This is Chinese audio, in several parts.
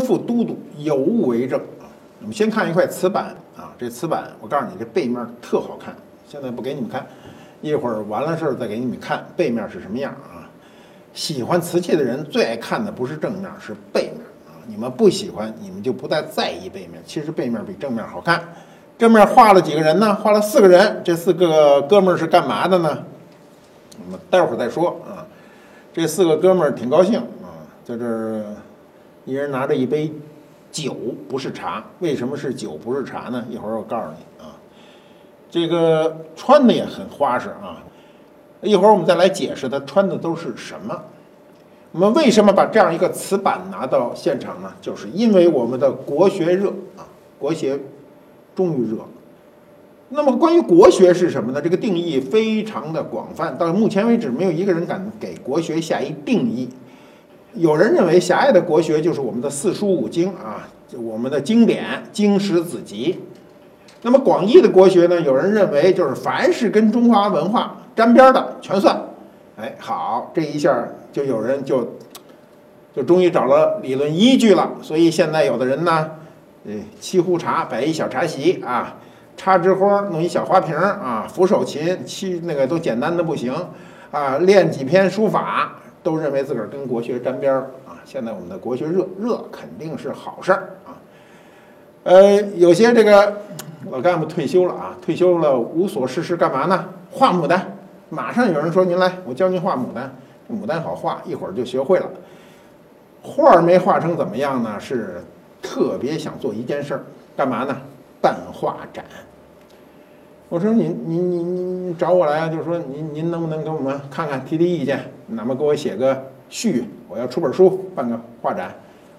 副都督，有物为证啊。我们先看一块瓷板啊，这瓷板我告诉你，这背面特好看。现在不给你们看，一会儿完了事儿再给你们看背面是什么样啊。喜欢瓷器的人最爱看的不是正面，是背面啊。你们不喜欢，你们就不再在意背面。其实背面比正面好看。正面画了几个人呢？画了四个人。这四个哥们儿是干嘛的呢？我们待会儿再说啊。这四个哥们儿挺高兴啊，在这儿一人拿着一杯酒，不是茶。为什么是酒不是茶呢？一会儿我告诉你啊。这个穿的也很花式啊。一会儿我们再来解释他穿的都是什么。我们为什么把这样一个瓷板拿到现场呢？就是因为我们的国学热啊，国学终于热。那么关于国学是什么呢？这个定义非常的广泛，到目前为止没有一个人敢给国学下一定义。有人认为狭隘的国学就是我们的四书五经啊，我们的经典经史子集。那么广义的国学呢？有人认为就是凡是跟中华文化沾边的全算。哎，好，这一下就有人就就终于找了理论依据了。所以现在有的人呢，呃，沏壶茶摆一小茶席啊。插枝花，弄一小花瓶啊，扶手琴，七那个都简单的不行啊，练几篇书法，都认为自个儿跟国学沾边儿啊。现在我们的国学热热，肯定是好事儿啊。呃，有些这个老干部退休了啊，退休了无所事事干嘛呢？画牡丹。马上有人说：“您来，我教您画牡丹。牡丹好画，一会儿就学会了。画儿没画成怎么样呢？是特别想做一件事儿，干嘛呢？办画展。”我说您您您您找我来啊，就是说您您能不能给我们看看提提意见，哪怕给我写个序，我要出本书，办个画展。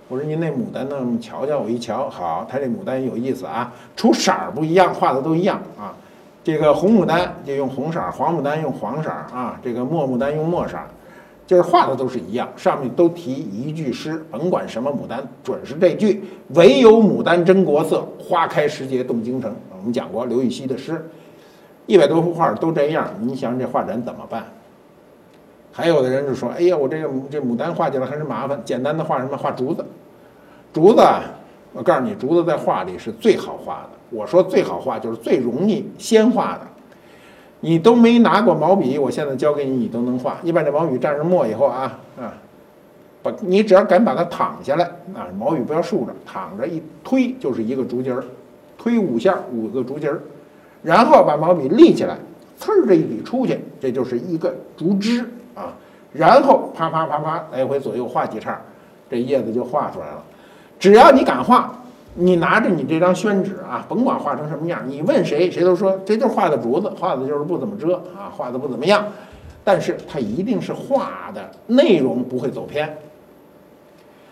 我说您那牡丹呢？瞧瞧，我一瞧，好，他这牡丹有意思啊，除色儿不一样，画的都一样啊。这个红牡丹就用红色儿，黄牡丹用黄色儿啊，这个墨牡丹用墨色儿，就是画的都是一样，上面都提一句诗，甭管什么牡丹，准是这句：唯有牡丹真国色，花开时节动京城。我们讲过刘禹锡的诗。一百多幅画都这样，你想这画展怎么办？还有的人就说：“哎呀，我这个这牡丹画起来还是麻烦，简单的画什么？画竹子。竹子，我告诉你，竹子在画里是最好画的。我说最好画就是最容易先画的。你都没拿过毛笔，我现在教给你，你都能画。你把这毛笔蘸上墨以后啊啊，把你只要敢把它躺下来啊，毛笔不要竖着，躺着一推就是一个竹节儿，推五下五个竹节儿。”然后把毛笔立起来，呲儿这一笔出去，这就是一个竹枝啊。然后啪啪啪啪来回左右画几叉，这叶子就画出来了。只要你敢画，你拿着你这张宣纸啊，甭管画成什么样，你问谁，谁都说这就是画的竹子，画的就是不怎么遮啊，画的不怎么样。但是它一定是画的内容不会走偏。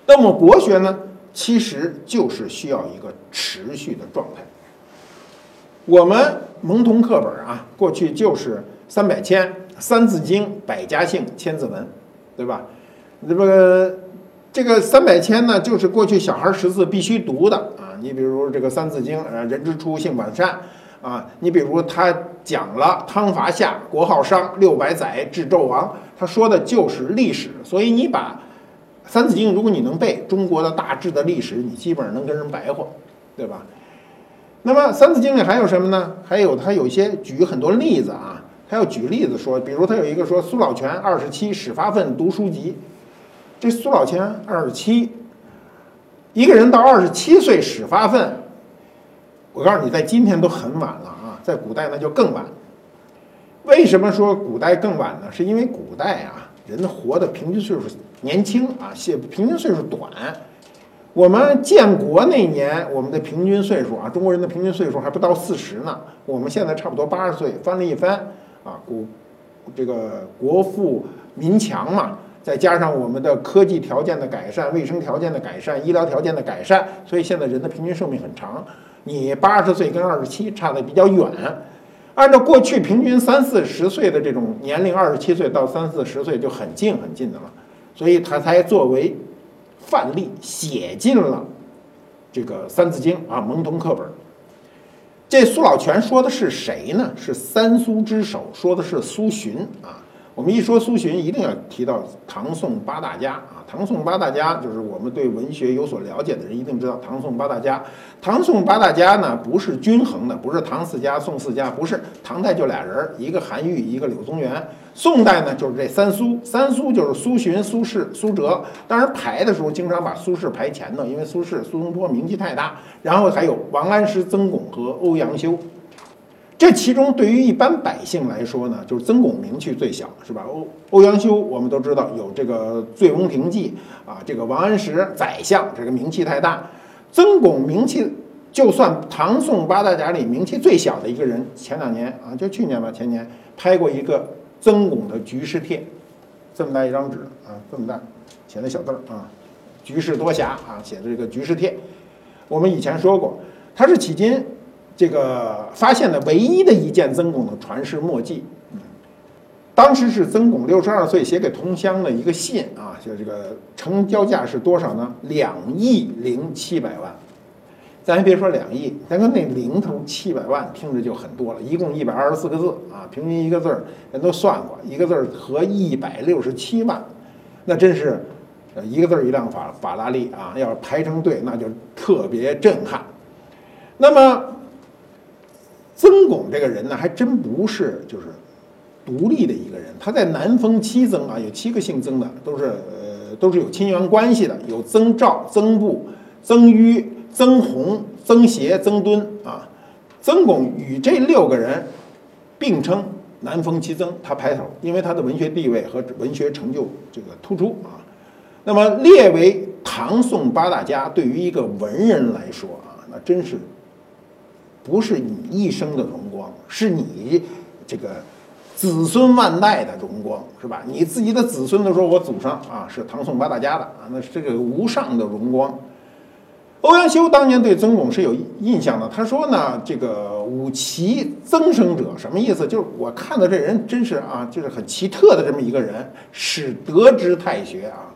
那么国学呢，其实就是需要一个持续的状态。我们蒙童课本啊，过去就是三百千、三字经、百家姓、千字文，对吧？这个这个三百千呢，就是过去小孩识字必须读的啊。你比如这个三字经，呃，人之初，性本善啊。你比如他讲了汤伐夏，国号商，六百载至纣王，他说的就是历史。所以你把三字经，如果你能背中国的大致的历史，你基本上能跟人白话，对吧？那么《三字经》里还有什么呢？还有他有些举很多例子啊，他要举例子说，比如他有一个说苏老泉二十七始发愤读书籍，这苏老泉二十七，一个人到二十七岁始发愤，我告诉你，在今天都很晚了啊，在古代那就更晚。为什么说古代更晚呢？是因为古代啊，人活的平均岁数年轻啊，写平均岁数短。我们建国那年，我们的平均岁数啊，中国人的平均岁数还不到四十呢。我们现在差不多八十岁，翻了一番啊，国这个国富民强嘛，再加上我们的科技条件的改善、卫生条件的改善、医疗条件的改善，所以现在人的平均寿命很长。你八十岁跟二十七差的比较远，按照过去平均三四十岁的这种年龄，二十七岁到三四十岁就很近很近的了，所以他才作为。范例写进了这个《三字经》啊，蒙童课本。这苏老泉说的是谁呢？是三苏之首，说的是苏洵啊。我们一说苏洵，一定要提到唐宋八大家啊。唐宋八大家就是我们对文学有所了解的人一定知道唐宋八大家。唐宋八大家呢不是均衡的，不是唐四家、宋四家，不是唐代就俩人，一个韩愈，一个柳宗元。宋代呢就是这三苏，三苏就是苏洵、苏轼、苏辙。当然排的时候经常把苏轼排前头，因为苏轼、苏东坡名气太大。然后还有王安石、曾巩和欧阳修。这其中，对于一般百姓来说呢，就是曾巩名气最小，是吧？欧欧阳修，我们都知道有这个《醉翁亭记》啊，这个王安石宰相，这个名气太大。曾巩名气，就算唐宋八大家里名气最小的一个人，前两年啊，就去年吧，前年拍过一个曾巩的《局势帖》，这么大一张纸啊，这么大，写的小字儿啊，《局势多侠》啊，写的这个《局势帖》，我们以前说过，他是迄今。这个发现的唯一的一件曾巩的传世墨迹，当时是曾巩六十二岁写给同乡的一个信啊，就这个成交价是多少呢？两亿零七百万。咱还别说两亿，咱说那零头七百万，听着就很多了。一共一百二十四个字啊，平均一个字儿，人都算过，一个字儿合一百六十七万，那真是，一个字儿一辆法法拉利啊！要排成队，那就特别震撼。那么。曾巩这个人呢，还真不是就是独立的一个人，他在南封七曾啊，有七个姓曾的，都是呃都是有亲缘关系的，有曾肇、曾布、曾於、曾洪、曾协、曾敦啊。曾巩与这六个人并称南封七曾，他排头，因为他的文学地位和文学成就这个突出啊。那么列为唐宋八大家，对于一个文人来说啊，那真是。不是你一生的荣光，是你这个子孙万代的荣光，是吧？你自己的子孙都说我祖上啊是唐宋八大家的啊，那是这个无上的荣光。欧阳修当年对曾巩是有印象的，他说呢，这个五其曾生者，什么意思？就是我看到这人真是啊，就是很奇特的这么一个人，使得之太学啊。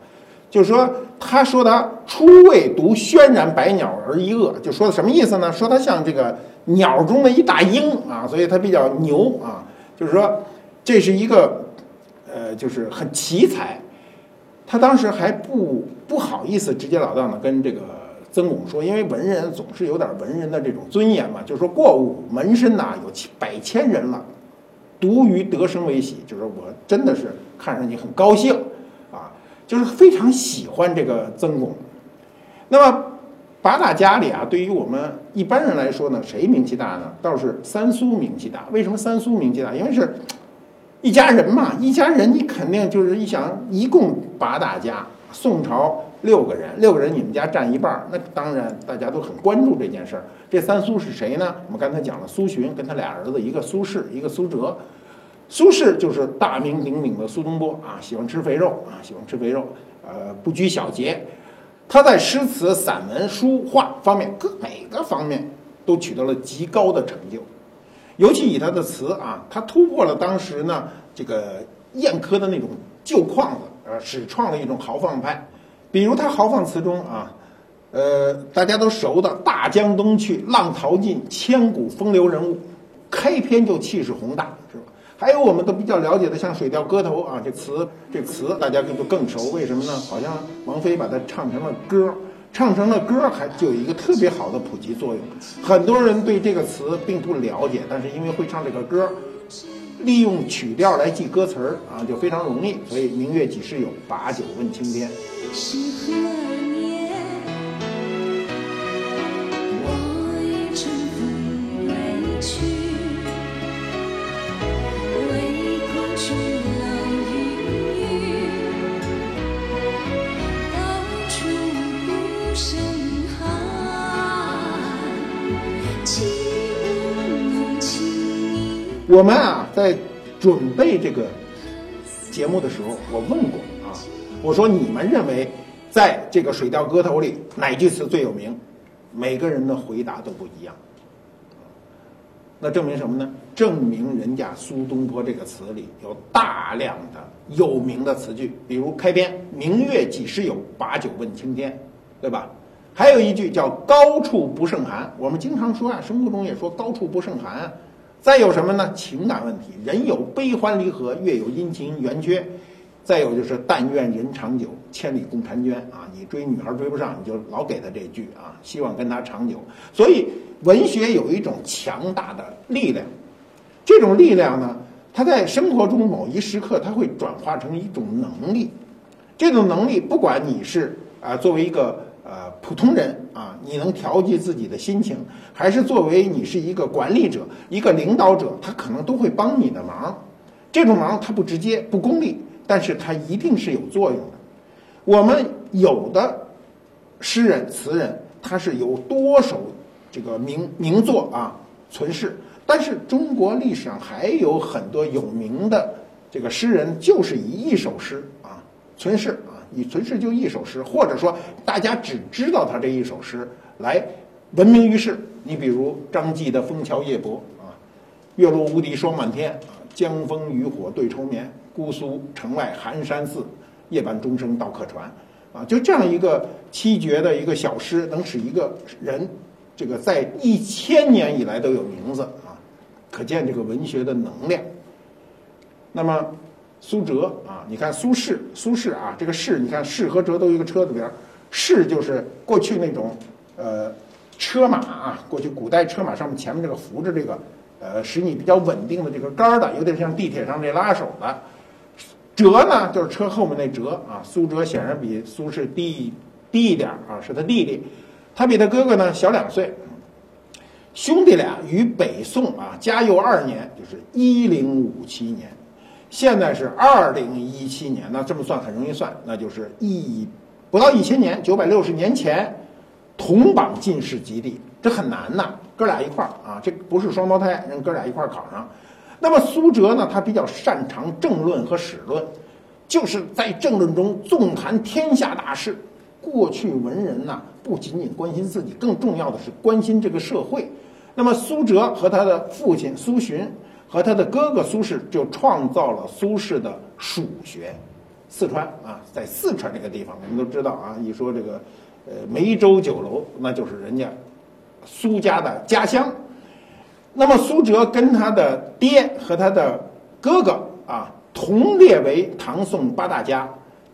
就是说，他说他初未读轩然百鸟而一恶，就说的什么意思呢？说他像这个鸟中的一大鹰啊，所以他比较牛啊。就是说，这是一个呃，就是很奇才。他当时还不不好意思直截了当的跟这个曾巩说，因为文人总是有点文人的这种尊严嘛。就是说过午门生呐，有百千人了，独于得生为喜，就是我真的是看上去很高兴。就是非常喜欢这个曾巩，那么八大家里啊，对于我们一般人来说呢，谁名气大呢？倒是三苏名气大。为什么三苏名气大？因为是一家人嘛，一家人你肯定就是一想，一共八大家，宋朝六个人，六个人你们家占一半，那当然大家都很关注这件事儿。这三苏是谁呢？我们刚才讲了苏洵跟他俩儿子，一个苏轼，一个苏辙。苏轼就是大名鼎鼎的苏东坡啊，喜欢吃肥肉啊，喜欢吃肥肉，呃，不拘小节。他在诗词、散文、书画方面各每个方面都取得了极高的成就。尤其以他的词啊，他突破了当时呢这个宴客的那种旧框子，呃，始创了一种豪放派。比如他豪放词中啊，呃，大家都熟的“大江东去，浪淘尽，千古风流人物”，开篇就气势宏大，是吧？还有我们都比较了解的，像《水调歌头》啊，这词这词大家就更熟。为什么呢？好像王菲把它唱成了歌，唱成了歌还就有一个特别好的普及作用。很多人对这个词并不了解，但是因为会唱这个歌，利用曲调来记歌词儿啊，就非常容易。所以“明月几时有，把酒问青天”。我们啊，在准备这个节目的时候，我问过啊，我说你们认为在这个《水调歌头》里哪句词最有名？每个人的回答都不一样。那证明什么呢？证明人家苏东坡这个词里有大量的有名的词句，比如开篇“明月几时有，把酒问青天”，对吧？还有一句叫“高处不胜寒”。我们经常说啊，生活中也说“高处不胜寒”。再有什么呢？情感问题，人有悲欢离合，月有阴晴圆缺。再有就是“但愿人长久，千里共婵娟”啊，你追女孩追不上，你就老给她这句啊，希望跟她长久。所以文学有一种强大的力量，这种力量呢，它在生活中某一时刻，它会转化成一种能力。这种能力，不管你是啊作为一个呃普通人啊，你能调节自己的心情，还是作为你是一个管理者、一个领导者，他可能都会帮你的忙。这种忙，它不直接、不功利。但是它一定是有作用的。我们有的诗人词人，他是有多首这个名名作啊存世。但是中国历史上还有很多有名的这个诗人，就是以一首诗啊存世啊，你存世就一首诗，或者说大家只知道他这一首诗来闻名于世。你比如张继的《枫桥夜泊》啊，“月落乌啼霜满天啊，江枫渔火对愁眠。”姑苏城外寒山寺，夜半钟声到客船，啊，就这样一个七绝的一个小诗，能使一个人，这个在一千年以来都有名字啊，可见这个文学的能量。那么苏辙啊，你看苏轼，苏轼啊，这个轼，你看轼和辙都一个车字边，轼就是过去那种呃车马啊，过去古代车马上面前面这个扶着这个呃使你比较稳定的这个杆儿的，有点像地铁上这拉手的。哲呢，就是车后面那哲啊。苏辙显然比苏轼低低一点啊，是他弟弟，他比他哥哥呢小两岁。兄弟俩于北宋啊嘉佑二年，就是一零五七年，现在是二零一七年，那这么算很容易算，那就是一不到一千年，九百六十年前同榜进士及第，这很难呐，哥俩一块儿啊，这不是双胞胎，人哥俩一块儿考上。那么苏辙呢？他比较擅长政论和史论，就是在政论中纵谈天下大事。过去文人呢，不仅仅关心自己，更重要的是关心这个社会。那么苏辙和他的父亲苏洵和他的哥哥苏轼就创造了苏轼的蜀学。四川啊，在四川这个地方，我们都知道啊，一说这个呃梅州酒楼，那就是人家苏家的家乡。那么苏辙跟他的爹和他的哥哥啊同列为唐宋八大家，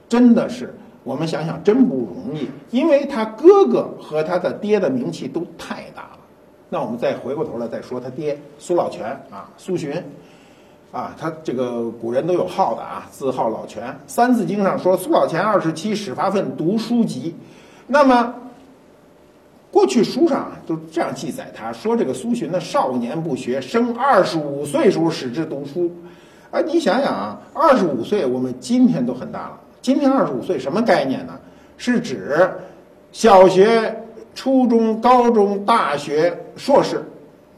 真的是我们想想真不容易，因为他哥哥和他的爹的名气都太大了。那我们再回过头来再说他爹苏老泉啊，苏洵啊，他这个古人都有号的啊，字号老泉，《三字经》上说苏老泉二十七始发愤读书籍，那么。过去书上啊都这样记载，他说这个苏洵呢少年不学，生二十五岁时候始知读书。哎，你想想啊，二十五岁我们今天都很大了，今天二十五岁什么概念呢？是指小学、初中、高中、大学、硕士，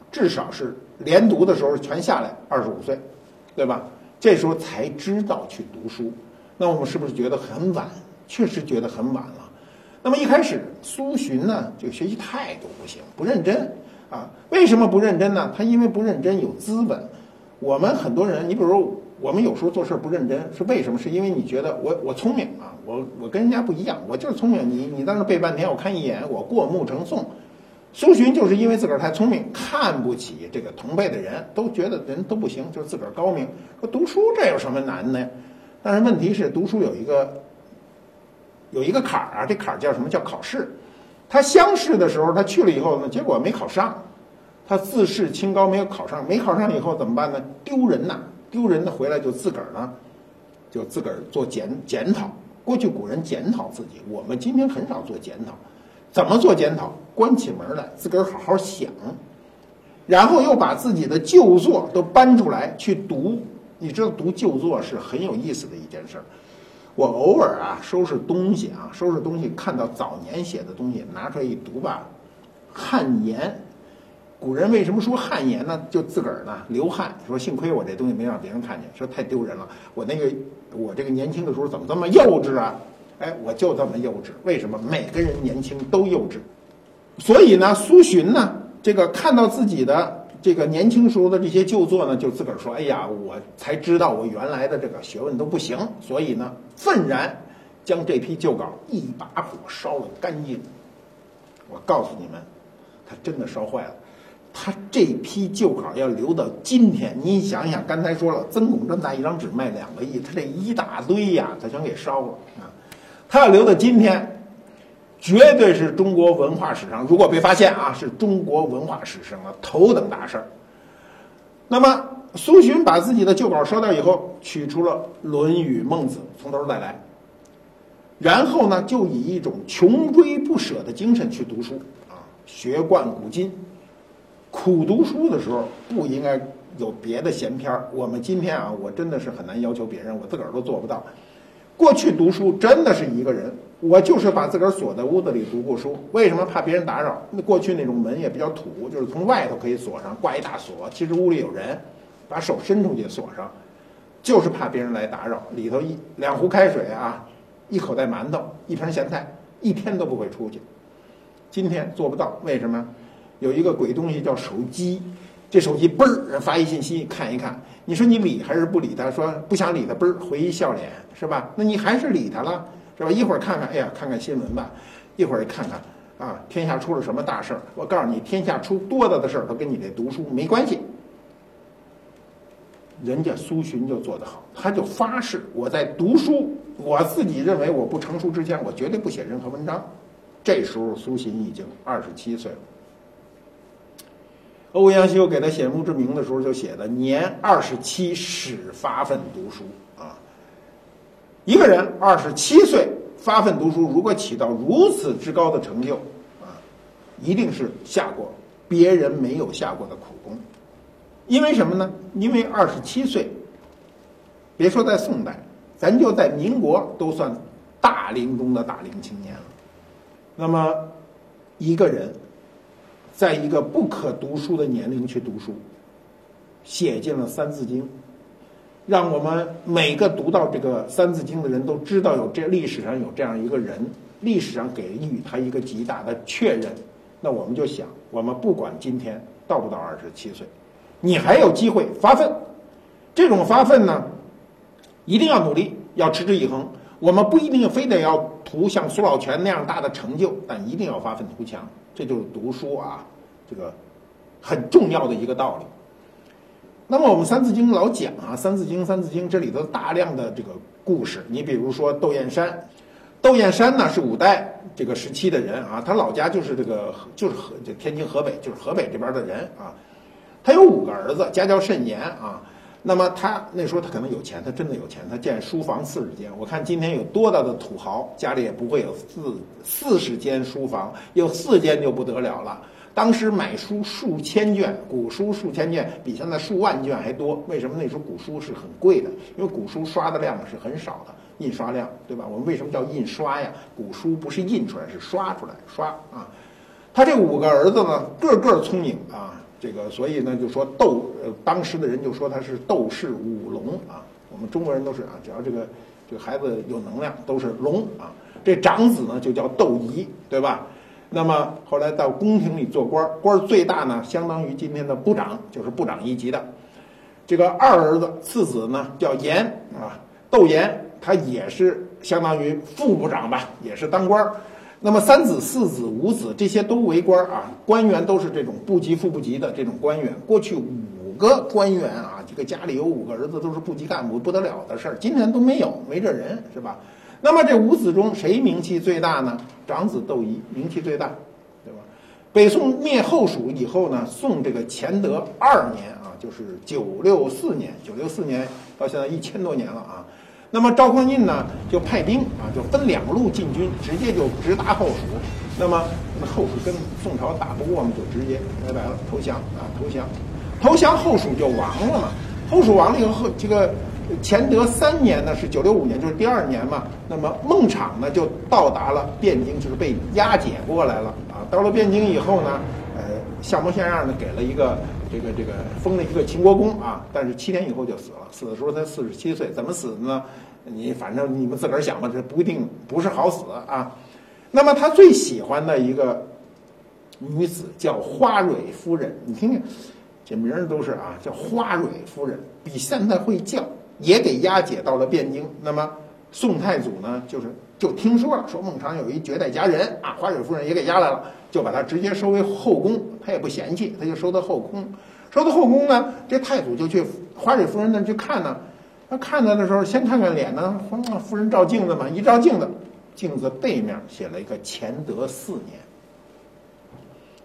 至少是连读的时候全下来二十五岁，对吧？这时候才知道去读书，那我们是不是觉得很晚？确实觉得很晚了。那么一开始，苏洵呢，这个学习态度不行，不认真啊。为什么不认真呢？他因为不认真有资本。我们很多人，你比如说我们有时候做事不认真，是为什么？是因为你觉得我我聪明啊，我我跟人家不一样，我就是聪明。你你在那背半天，我看一眼，我过目成诵。苏洵就是因为自个儿太聪明，看不起这个同辈的人，都觉得人都不行，就是自个儿高明。说读书这有什么难的呀？但是问题是，读书有一个。有一个坎儿啊，这坎儿叫什么叫考试？他乡试的时候，他去了以后呢，结果没考上，他自视清高，没有考上。没考上以后怎么办呢？丢人呐！丢人的回来就自个儿呢，就自个儿做检检讨。过去古人检讨自己，我们今天很少做检讨。怎么做检讨？关起门来自个儿好好想，然后又把自己的旧作都搬出来去读。你知道读旧作是很有意思的一件事儿。我偶尔啊收拾东西啊，收拾东西看到早年写的东西，拿出来一读吧，汗颜。古人为什么说汗颜呢？就自个儿呢流汗，说幸亏我这东西没让别人看见，说太丢人了。我那个我这个年轻的时候怎么这么幼稚啊？哎，我就这么幼稚。为什么？每个人年轻都幼稚。所以呢，苏洵呢，这个看到自己的。这个年轻时候的这些旧作呢，就自个儿说：“哎呀，我才知道我原来的这个学问都不行。”所以呢，愤然将这批旧稿一把火烧了干净。我告诉你们，他真的烧坏了。他这批旧稿要留到今天，你想想，刚才说了，曾巩这么大一张纸卖两个亿，他这一大堆呀，他全给烧了啊！他要留到今天，绝对是中国文化史上，如果被发现啊，是中国文化史上的头等大事儿。那么苏洵把自己的旧稿烧掉以后，取出了《论语》《孟子》，从头再来，然后呢，就以一种穷追不舍的精神去读书啊，学贯古今。苦读书的时候不应该有别的闲篇儿。我们今天啊，我真的是很难要求别人，我自个儿都做不到。过去读书真的是一个人，我就是把自个儿锁在屋子里读过书。为什么怕别人打扰？那过去那种门也比较土，就是从外头可以锁上，挂一大锁。其实屋里有人，把手伸出去锁上，就是怕别人来打扰。里头一两壶开水啊，一口袋馒头，一瓶咸菜，一天都不会出去。今天做不到，为什么？有一个鬼东西叫手机，这手机嘣儿发一信息，看一看，你说你理还是不理他？说不想理他，嘣儿回一笑脸，是吧？那你还是理他了，是吧？一会儿看看，哎呀，看看新闻吧；一会儿看看，啊，天下出了什么大事儿？我告诉你，天下出多大的事儿都跟你这读书没关系。人家苏洵就做得好，他就发誓，我在读书，我自己认为我不成熟之前，我绝对不写任何文章。这时候苏洵已经二十七岁了。欧阳修给他写墓志铭的时候就写的：“年二十七，始发奋读书。”啊，一个人二十七岁发奋读书，如果起到如此之高的成就，啊，一定是下过别人没有下过的苦功。因为什么呢？因为二十七岁，别说在宋代，咱就在民国都算大龄中的大龄青年了。那么，一个人。在一个不可读书的年龄去读书，写进了《三字经》，让我们每个读到这个《三字经》的人都知道有这历史上有这样一个人，历史上给予他一个极大的确认。那我们就想，我们不管今天到不到二十七岁，你还有机会发奋。这种发奋呢，一定要努力，要持之以恒。我们不一定非得要图像苏老泉那样大的成就，但一定要发奋图强。这就是读书啊，这个很重要的一个道理。那么我们《三字经》老讲啊，《三字经》《三字经》这里头大量的这个故事，你比如说窦燕山，窦燕山呢是五代这个时期的人啊，他老家就是这个就是河就天津河北就是河北这边的人啊，他有五个儿子，家教甚严啊。那么他那时候他可能有钱，他真的有钱，他建书房四十间。我看今天有多大的土豪家里也不会有四四十间书房，有四间就不得了了。当时买书数千卷，古书数千卷，比现在数万卷还多。为什么那时候古书是很贵的？因为古书刷的量是很少的，印刷量，对吧？我们为什么叫印刷呀？古书不是印出来，是刷出来，刷啊。他这五个儿子呢，个个聪明啊。这个，所以呢，就说窦，呃，当时的人就说他是窦氏五龙啊。我们中国人都是啊，只要这个这个孩子有能量，都是龙啊。这长子呢就叫窦仪，对吧？那么后来到宫廷里做官，官最大呢，相当于今天的部长，就是部长一级的。这个二儿子次子呢叫严啊，窦严，他也是相当于副部长吧，也是当官。那么三子、四子、五子这些都为官啊，官员都是这种部级、副部级的这种官员。过去五个官员啊，这个家里有五个儿子都是部级干部，不得了的事儿。今天都没有，没这人是吧？那么这五子中谁名气最大呢？长子窦仪名气最大，对吧？北宋灭后蜀以后呢，宋这个乾德二年啊，就是九六四年，九六四年到现在一千多年了啊。那么赵匡胤呢，就派兵啊，就分两路进军，直接就直达后蜀。那么那后蜀跟宋朝打不过嘛，就直接拜拜了，投降啊，投降，投降后蜀就亡了嘛。后蜀亡了以后，这个乾德三年呢，是九六五年，就是第二年嘛。那么孟昶呢，就到达了汴京，就是被押解过来了啊。到了汴京以后呢，呃，像模像样的给了一个。这个这个封了一个秦国公啊，但是七天以后就死了，死的时候才四十七岁，怎么死的呢？你反正你们自个儿想吧，这不一定不是好死啊。那么他最喜欢的一个女子叫花蕊夫人，你听听，这名儿都是啊，叫花蕊夫人，比现在会叫，也给押解到了汴京。那么宋太祖呢，就是就听说了，说孟尝有一绝代佳人啊，花蕊夫人也给押来了，就把他直接收为后宫，他也不嫌弃，他就收到后宫。收到后宫呢，这太祖就去华蕊夫人那去看呢。他看他的时候，先看看脸呢，夫人照镜子嘛，一照镜子，镜子背面写了一个乾德四年。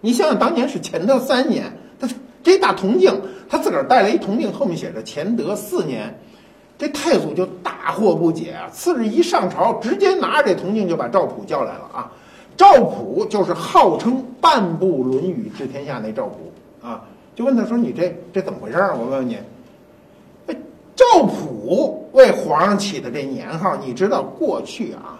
你想想，当年是乾德三年，他这一大铜镜，他自个儿带了一铜镜，后面写着乾德四年。这太祖就大惑不解啊！次日一上朝，直接拿着这铜镜就把赵普叫来了啊！赵普就是号称半部《论语》治天下那赵普啊，就问他说：“你这这怎么回事儿？我问问你，赵普为皇上起的这年号，你知道过去啊，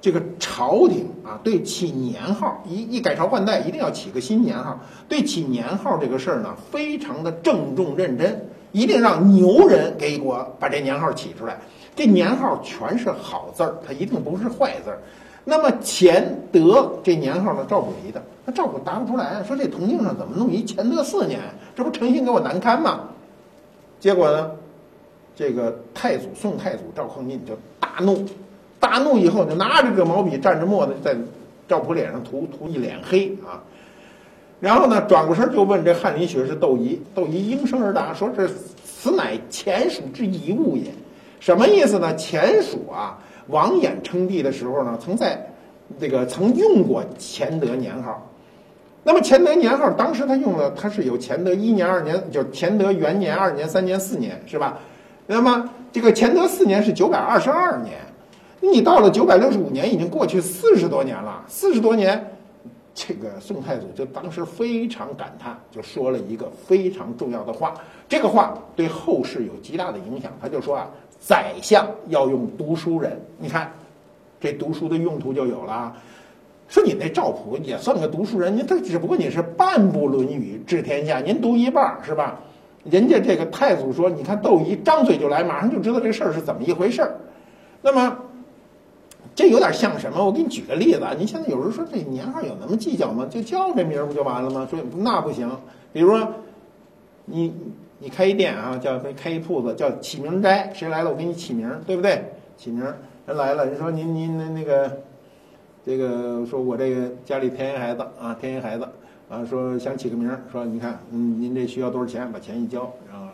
这个朝廷啊对起年号一一改朝换代，一定要起个新年号，对起年号这个事儿呢，非常的郑重认真。”一定让牛人给我把这年号起出来，这年号全是好字儿，它一定不是坏字儿。那么乾德这年号呢？赵普提的，那赵普答不出来，说这铜镜上怎么弄一乾德四年？这不诚心给我难堪吗？结果呢，这个太祖宋太祖赵匡胤就大怒，大怒以后就拿着个毛笔蘸着墨的在赵普脸上涂涂一脸黑啊。然后呢，转过身就问这翰林学士窦仪，窦仪应声而答，说：“这此乃前蜀之遗物也。”什么意思呢？前蜀啊，王衍称帝的时候呢，曾在这个曾用过乾德年号。那么乾德年号当时他用了，他是有乾德一年、二年，就是乾德元年、二年、三年、四年，是吧？那么这个乾德四年是九百二十二年，你到了九百六十五年，已经过去四十多年了，四十多年。这个宋太祖就当时非常感叹，就说了一个非常重要的话。这个话对后世有极大的影响。他就说啊，宰相要用读书人。你看，这读书的用途就有了。说你那赵普也算个读书人，您这只不过你是半部《论语》治天下，您读一半是吧？人家这个太祖说，你看窦仪张嘴就来，马上就知道这事儿是怎么一回事儿。那么。这有点像什么？我给你举个例子啊！你现在有人说这年号有那么计较吗？就叫这名不就完了吗？说那不行。比如说，你你开一店啊，叫开一铺子，叫起名斋，谁来了我给你起名，对不对？起名人来了，人说您您那那个这个说我这个家里添一孩子啊，添一孩子啊，说想起个名，说你看嗯您这需要多少钱？把钱一交，然后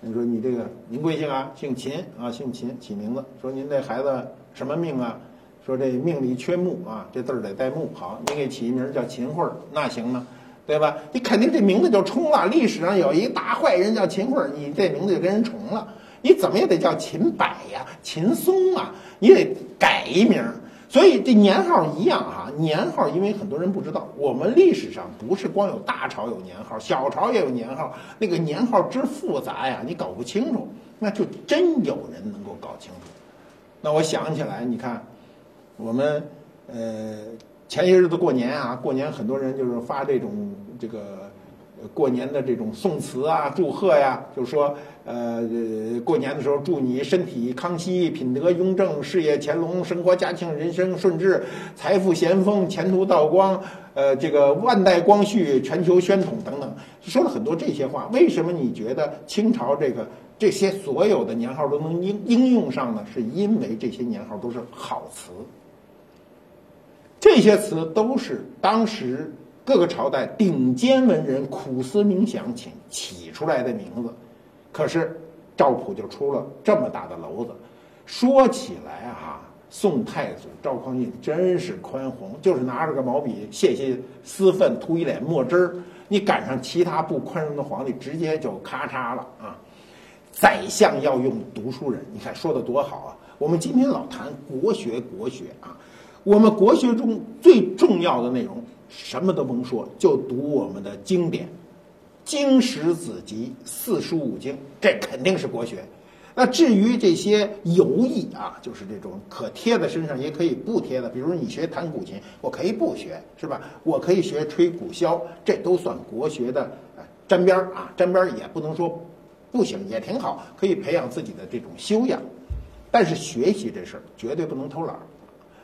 人说你这个您贵姓啊？姓秦啊，姓秦，起名字。说您这孩子。什么命啊？说这命里缺木啊，这字儿得带木。好，你给起一名叫秦桧，那行吗？对吧？你肯定这名字就冲了。历史上有一大坏人叫秦桧，你这名字就跟人重了。你怎么也得叫秦柏呀、秦松啊，你得改一名。所以这年号一样哈，年号因为很多人不知道，我们历史上不是光有大朝有年号，小朝也有年号。那个年号之复杂呀，你搞不清楚，那就真有人能够搞清楚。那我想起来，你看，我们呃前些日子过年啊，过年很多人就是发这种这个过年的这种宋词啊、祝贺呀，就是说呃过年的时候祝你身体康熙、品德雍正、事业乾隆、生活嘉庆、人生顺治、财富咸丰、前途道光，呃这个万代光绪、全球宣统等等，说了很多这些话。为什么你觉得清朝这个？这些所有的年号都能应应用上呢，是因为这些年号都是好词。这些词都是当时各个朝代顶尖文人苦思冥想起起出来的名字。可是赵普就出了这么大的篓子。说起来啊，宋太祖赵匡胤真是宽宏，就是拿着个毛笔卸卸私愤，涂一脸墨汁儿。你赶上其他不宽容的皇帝，直接就咔嚓了啊！宰相要用读书人，你看说的多好啊！我们今天老谈国学，国学啊，我们国学中最重要的内容什么都甭说，就读我们的经典，经史子集四书五经，这肯定是国学。那至于这些游艺啊，就是这种可贴在身上也可以不贴的，比如你学弹古琴，我可以不学，是吧？我可以学吹古箫，这都算国学的沾边儿啊，沾边儿也不能说。不行也挺好，可以培养自己的这种修养，但是学习这事儿绝对不能偷懒。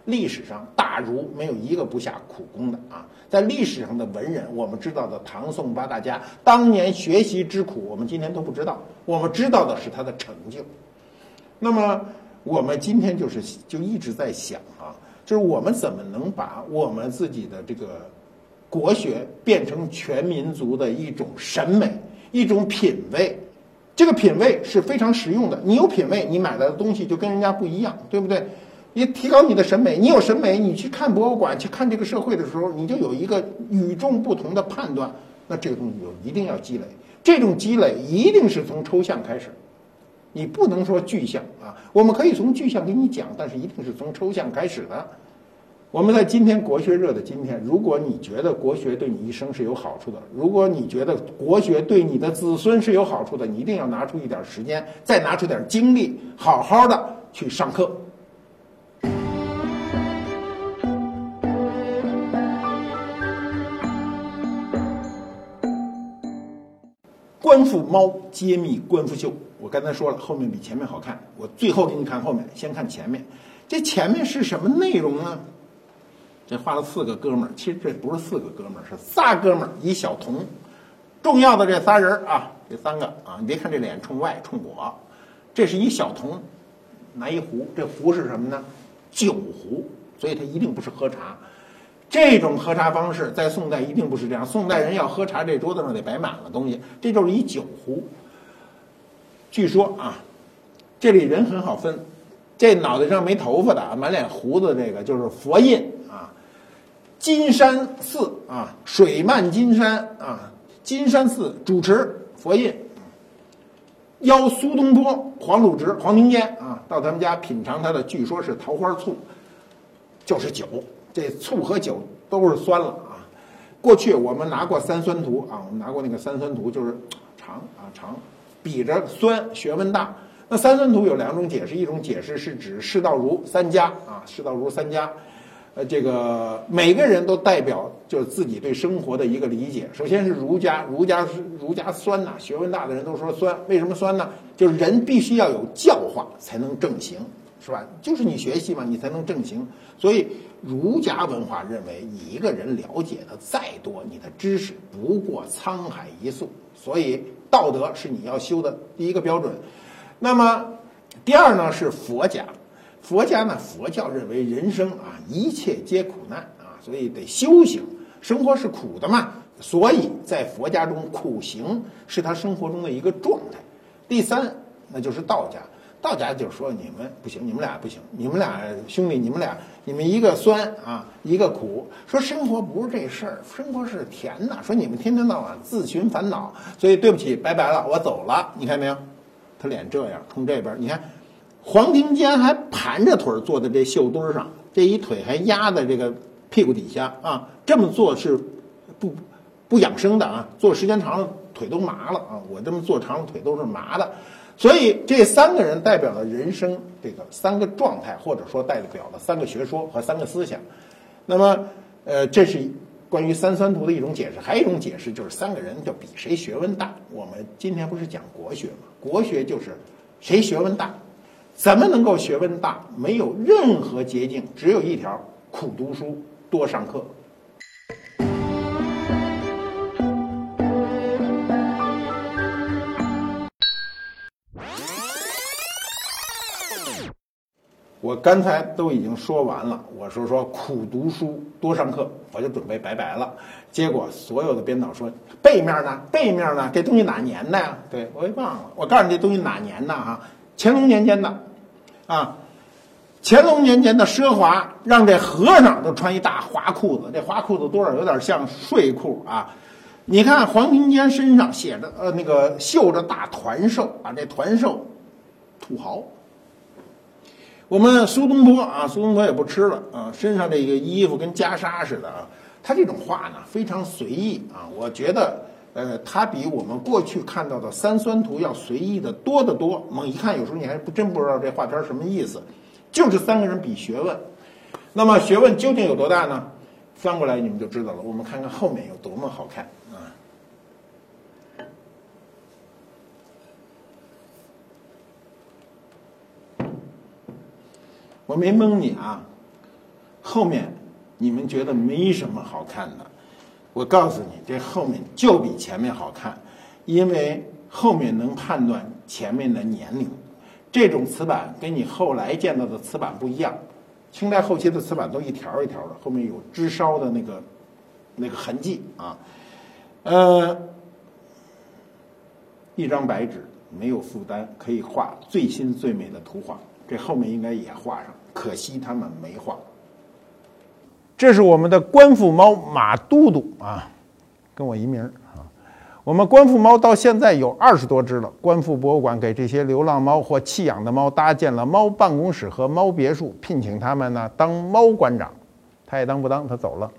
历史上大儒没有一个不下苦功的啊，在历史上的文人，我们知道的唐宋八大家当年学习之苦，我们今天都不知道，我们知道的是他的成就。那么我们今天就是就一直在想啊，就是我们怎么能把我们自己的这个国学变成全民族的一种审美、一种品味。这个品味是非常实用的。你有品味，你买来的东西就跟人家不一样，对不对？你提高你的审美，你有审美，你去看博物馆、去看这个社会的时候，你就有一个与众不同的判断。那这个东西就一定要积累，这种积累一定是从抽象开始，你不能说具象啊。我们可以从具象给你讲，但是一定是从抽象开始的。我们在今天国学热的今天，如果你觉得国学对你一生是有好处的，如果你觉得国学对你的子孙是有好处的，你一定要拿出一点时间，再拿出点精力，好好的去上课。官复猫揭秘官复秀，我刚才说了，后面比前面好看。我最后给你看后面，先看前面。这前面是什么内容呢？这画了四个哥们儿，其实这不是四个哥们儿，是仨哥们儿一小童。重要的这仨人啊，这三个啊，你别看这脸冲外冲我，这是一小童，拿一壶，这壶是什么呢？酒壶，所以他一定不是喝茶。这种喝茶方式在宋代一定不是这样，宋代人要喝茶，这桌子上得摆满了东西，这就是一酒壶。据说啊，这里人很好分，这脑袋上没头发的，满脸胡子这个就是佛印啊。金山寺啊，水漫金山啊，金山寺主持佛印，邀苏东坡、黄鲁直、黄庭坚啊，到他们家品尝他的，据说是桃花醋，就是酒，这醋和酒都是酸了啊。过去我们拿过三酸图啊，我们拿过那个三酸图，就是长啊长，比着酸，学问大。那三酸图有两种解释，一种解释是指释道儒三家啊，释道儒三家。呃，这个每个人都代表就是自己对生活的一个理解。首先是儒家，儒家儒家酸呐，学问大的人都说酸。为什么酸呢？就是人必须要有教化才能正行，是吧？就是你学习嘛，你才能正行。所以儒家文化认为，你一个人了解的再多，你的知识不过沧海一粟。所以道德是你要修的第一个标准。那么第二呢是佛家。佛家呢？佛教认为人生啊，一切皆苦难啊，所以得修行。生活是苦的嘛，所以在佛家中，苦行是他生活中的一个状态。第三，那就是道家。道家就说你们不行，你们俩不行，你们俩兄弟，你们俩，你们一个酸啊，一个苦。说生活不是这事儿，生活是甜的。说你们天天到晚自寻烦恼，所以对不起，拜拜了，我走了。你看没有？他脸这样，冲这边，你看。黄庭坚还盘着腿坐在这绣墩上，这一腿还压在这个屁股底下啊！这么做是不不养生的啊！坐时间长了腿都麻了啊！我这么坐长了腿都是麻的，所以这三个人代表了人生这个三个状态，或者说代表了三个学说和三个思想。那么，呃，这是关于三酸图的一种解释。还有一种解释就是三个人就比谁学问大。我们今天不是讲国学吗？国学就是谁学问大。怎么能够学问大？没有任何捷径，只有一条：苦读书，多上课。我刚才都已经说完了，我说说苦读书，多上课，我就准备拜拜了。结果所有的编导说背面呢？背面呢？这东西哪年的呀？对我也忘了。我告诉你，这东西哪年的哈？乾隆年间的，啊，乾隆年间的奢华，让这和尚都穿一大花裤子。这花裤子多少有点像睡裤啊？你看黄庭坚身上写着，呃，那个绣着大团寿啊，这团寿，土豪。我们苏东坡啊，苏东坡也不吃了啊，身上这个衣服跟袈裟似的啊。他这种画呢，非常随意啊，我觉得。呃，它比我们过去看到的三酸图要随意的多得多。猛一看，有时候你还不真不知道这画片什么意思，就是三个人比学问。那么学问究竟有多大呢？翻过来你们就知道了。我们看看后面有多么好看啊！我没蒙你啊，后面你们觉得没什么好看的。我告诉你，这后面就比前面好看，因为后面能判断前面的年龄，这种瓷板跟你后来见到的瓷板不一样，清代后期的瓷板都一条一条的，后面有支烧的那个那个痕迹啊。呃，一张白纸没有负担，可以画最新最美的图画。这后面应该也画上，可惜他们没画。这是我们的官府猫马都督啊，跟我一名啊。我们官府猫到现在有二十多只了。官府博物馆给这些流浪猫或弃养的猫搭建了猫办公室和猫别墅，聘请他们呢当猫馆长，他也当不当，他走了。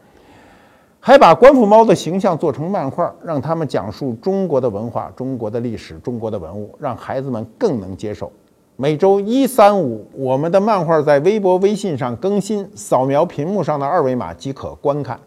还把官府猫的形象做成漫画，让他们讲述中国的文化、中国的历史、中国的文物，让孩子们更能接受。每周一、三、五，我们的漫画在微博、微信上更新，扫描屏幕上的二维码即可观看。